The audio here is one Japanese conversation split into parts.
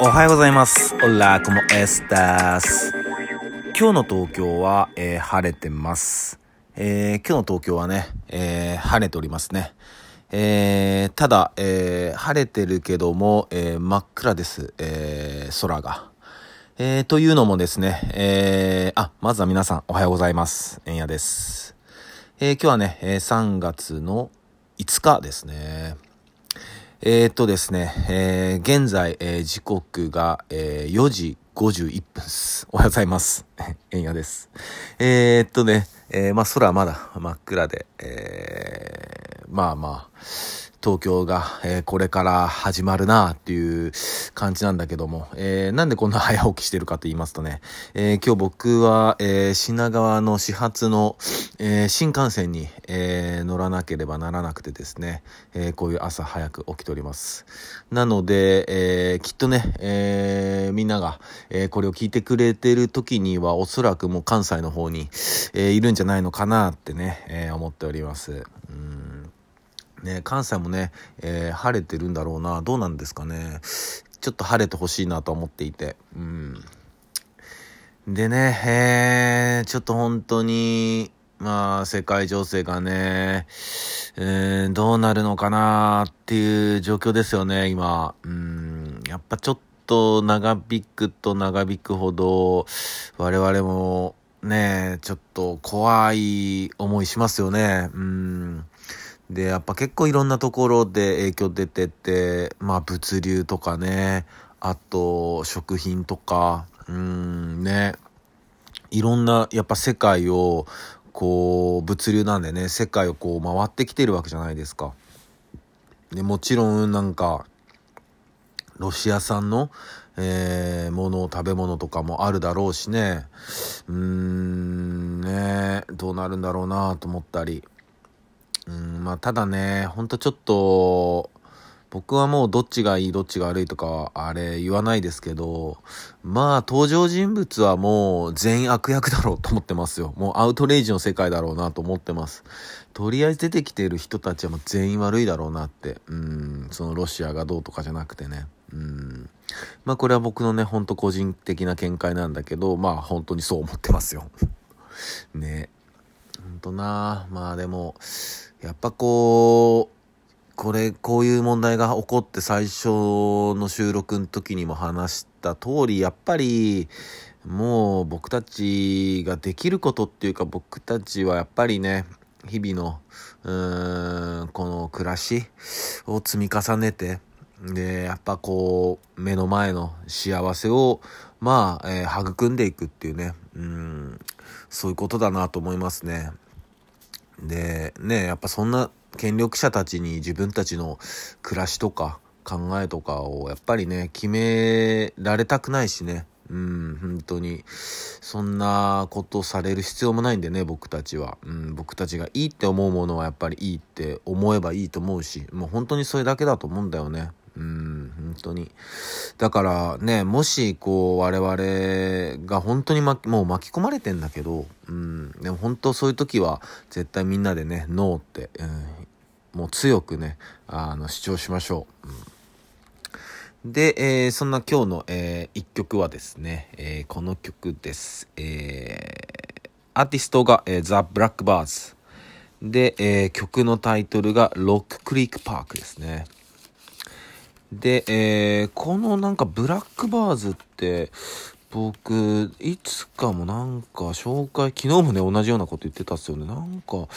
おはようございます。オラコモエスタス。今日の東京は、えー晴れてます。えー今日の東京はね、えー晴れておりますね。えーただ、えー晴れてるけども、えー真っ暗です。えー空が。えーというのもですね、えーあ、まずは皆さんおはようございます。えんやです。えー今日はね、えー3月の5日ですね。えー、っとですね、えー現在、えー時刻が、えー4時51分です。おはようございます。えんやです。えー、っとね、えーまあ空はまだ真っ暗で、えーまあまあ、東京が、えーこれから始まるなっていう感じなんだけども、えーなんでこんな早起きしてるかと言いますとね、えー今日僕は、えー品川の始発の、えー新幹線に、えー乗らなければならなくてですね、えーこういう朝早く起きております。なので、えーきっとね、えーみんなが、えーこれを聞いてくれてる時にはおそらくもう関西の方に、えーいるんじゃないのかなってね、えー思っております。うんね、関西もね、えー晴れてるんだろうな。どうなんですかね。ちょっと晴れてほしいなと思っていて。うん。でね、えーちょっと本当に、まあ、世界情勢がね、えーどうなるのかなっていう状況ですよね、今。うん。やっぱちょっと長引くと長引くほど、我々もね、ちょっと怖い思いしますよね。うん。で、やっぱ結構いろんなところで影響出てて、まあ物流とかね、あと食品とか、うん、ね、いろんな、やっぱ世界を、こう、物流なんでね、世界をこう回ってきてるわけじゃないですか。で、もちろんなんか、ロシア産の、えー、もの、食べ物とかもあるだろうしね、うーん、ね、どうなるんだろうなと思ったり、うん、まあ、ただね、ほんとちょっと、僕はもうどっちがいい、どっちが悪いとか、あれ言わないですけど、まあ、登場人物はもう全員悪役だろうと思ってますよ。もうアウトレイジの世界だろうなと思ってます。とりあえず出てきてる人たちはもう全員悪いだろうなって。うん、そのロシアがどうとかじゃなくてね。うん。まあ、これは僕のね、ほんと個人的な見解なんだけど、まあ、本当にそう思ってますよ。ね。ほんとな。まあでも、やっぱこう、これ、こういう問題が起こって最初の収録の時にも話した通り、やっぱり、もう僕たちができることっていうか僕たちはやっぱりね、日々の、うーん、この暮らしを積み重ねて、で、やっぱこう、目の前の幸せを、まあ、えー育んでいくっていうね、うん、そういうことだなと思いますね。で、ね、やっぱそんな権力者たちに自分たちの暮らしとか考えとかをやっぱりね、決められたくないしね。うん、本当に。そんなことされる必要もないんでね、僕たちは。うん、僕たちがいいって思うものはやっぱりいいって思えばいいと思うし、もう本当にそれだけだと思うんだよね。うん、本当に。だからね、もしこう我々が本当に巻きもう巻き込まれてんだけど、うん、でも本当そういう時は絶対みんなでね、ノーって、うん、もう強くね、あの主張しましょう。うんで、えーそんな今日の、えー一曲はですね、えーこの曲です。えーアーティストが、えー、ザ・ブラックバーズ。で、えー曲のタイトルがロッククリークパークですね。で、えーこのなんかブラックバーズって、僕、いつかもなんか紹介、昨日もね、同じようなこと言ってたっすよね。なんか、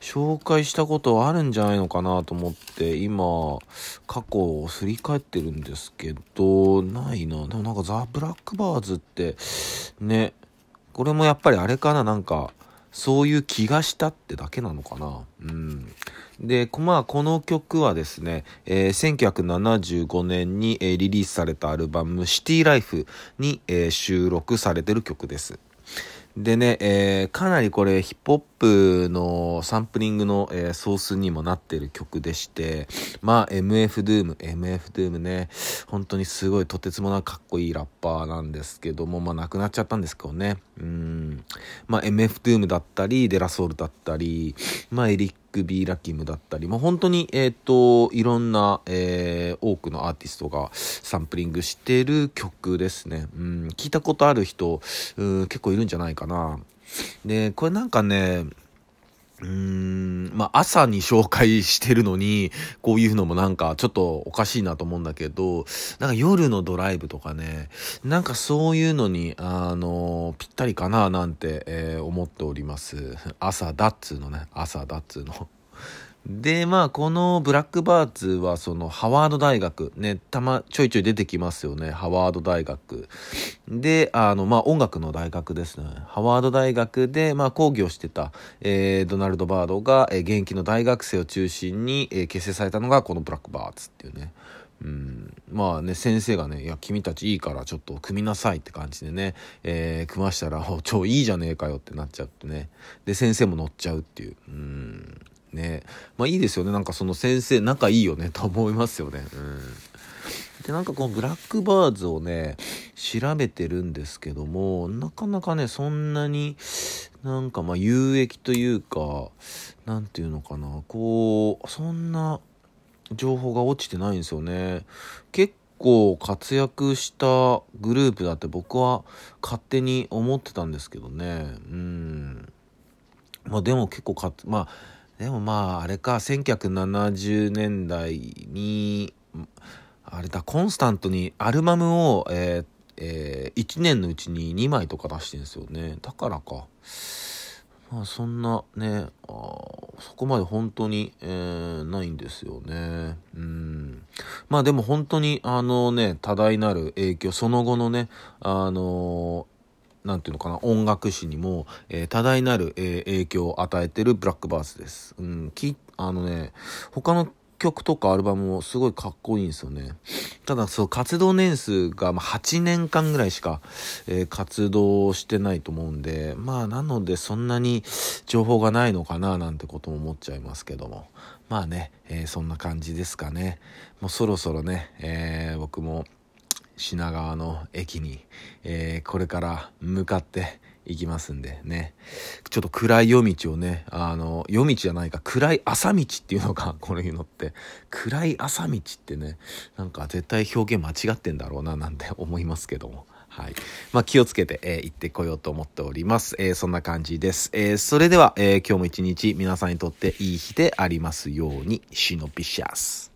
紹介したことあるんじゃないのかなと思って、今、過去を振り返ってるんですけど、ないな。でもなんかザ・ブラックバーズって、ね、これもやっぱりあれかな、なんか、そういう気がしたってだけなのかな。うん。で、まあ、この曲はですね、えー1975年に、えーリリースされたアルバム、シティライフに、えー収録されてる曲です。でね、えーかなりこれヒップホップのサンプリングの、えーソースにもなってる曲でして、まあ MF Doom、MF Doom ね、本当にすごいとてつもなくかっこいいラッパーなんですけども、まあ亡くなっちゃったんですけどね。うん。まあ MF トゥームだったり、デラソールだったり、まあエリック・ビー・ラキムだったり、もう本当に、えっ、ー、と、いろんな、えー、多くのアーティストがサンプリングしてる曲ですね。うん、聞いたことある人、うん、結構いるんじゃないかな。で、これなんかね、うーん、まあ、朝に紹介してるのに、こういうのもなんかちょっとおかしいなと思うんだけど、なんか夜のドライブとかね、なんかそういうのに、あの、ぴったりかななんて、えー、思っております。朝だっつうのね、朝だっつうの。で、まあ、このブラックバーツは、その、ハワード大学、ね、たま、ちょいちょい出てきますよね、ハワード大学。で、あの、まあ、音楽の大学ですね。ハワード大学で、まあ、講義をしてた、えー、ドナルド・バードが、えー、現役の大学生を中心に、えー、結成されたのが、このブラックバーツっていうね。うん、まあね、先生がね、いや、君たちいいからちょっと組みなさいって感じでね、えー、組ましたら、超いいじゃねえかよってなっちゃってね。で、先生も乗っちゃうっていう。うんね。まあいいですよね。なんかその先生仲いいよね。と思いますよね。うん。でなんかこのブラックバーズをね調べてるんですけどもなかなかねそんなになんかまあ有益というか何て言うのかな。こうそんな情報が落ちてないんですよね。結構活躍したグループだって僕は勝手に思ってたんですけどね。うん。まあでも結構かまあでもまああれか1970年代にあれだコンスタントにアルバムを、えーえー、1年のうちに2枚とか出してるんですよね。だからか。まあそんなねそこまで本当に、えー、ないんですよね。うん。まあでも本当にあのね多大なる影響その後のねあのなんていうのかな、音楽史にも、えー、多大なる、えー、影響を与えてるブラックバースです。うん、き、あのね、他の曲とかアルバムもすごいかっこいいんですよね。ただ、そう、活動年数が、まあ、8年間ぐらいしか、えー、活動してないと思うんで、まあ、なので、そんなに情報がないのかな、なんてことも思っちゃいますけども。まあね、えー、そんな感じですかね。もうそろそろね、えー、僕も、品川の駅に、えー、これから向かって行きますんでね。ちょっと暗い夜道をね、あの、夜道じゃないか、暗い朝道っていうのか、この日のって。暗い朝道ってね、なんか絶対表現間違ってんだろうな、なんて思いますけども。はい。まあ、気をつけて、えー、行ってこようと思っております。えー、そんな感じです。えー、それでは、え今日も一日皆さんにとっていい日でありますように、シノピシャス。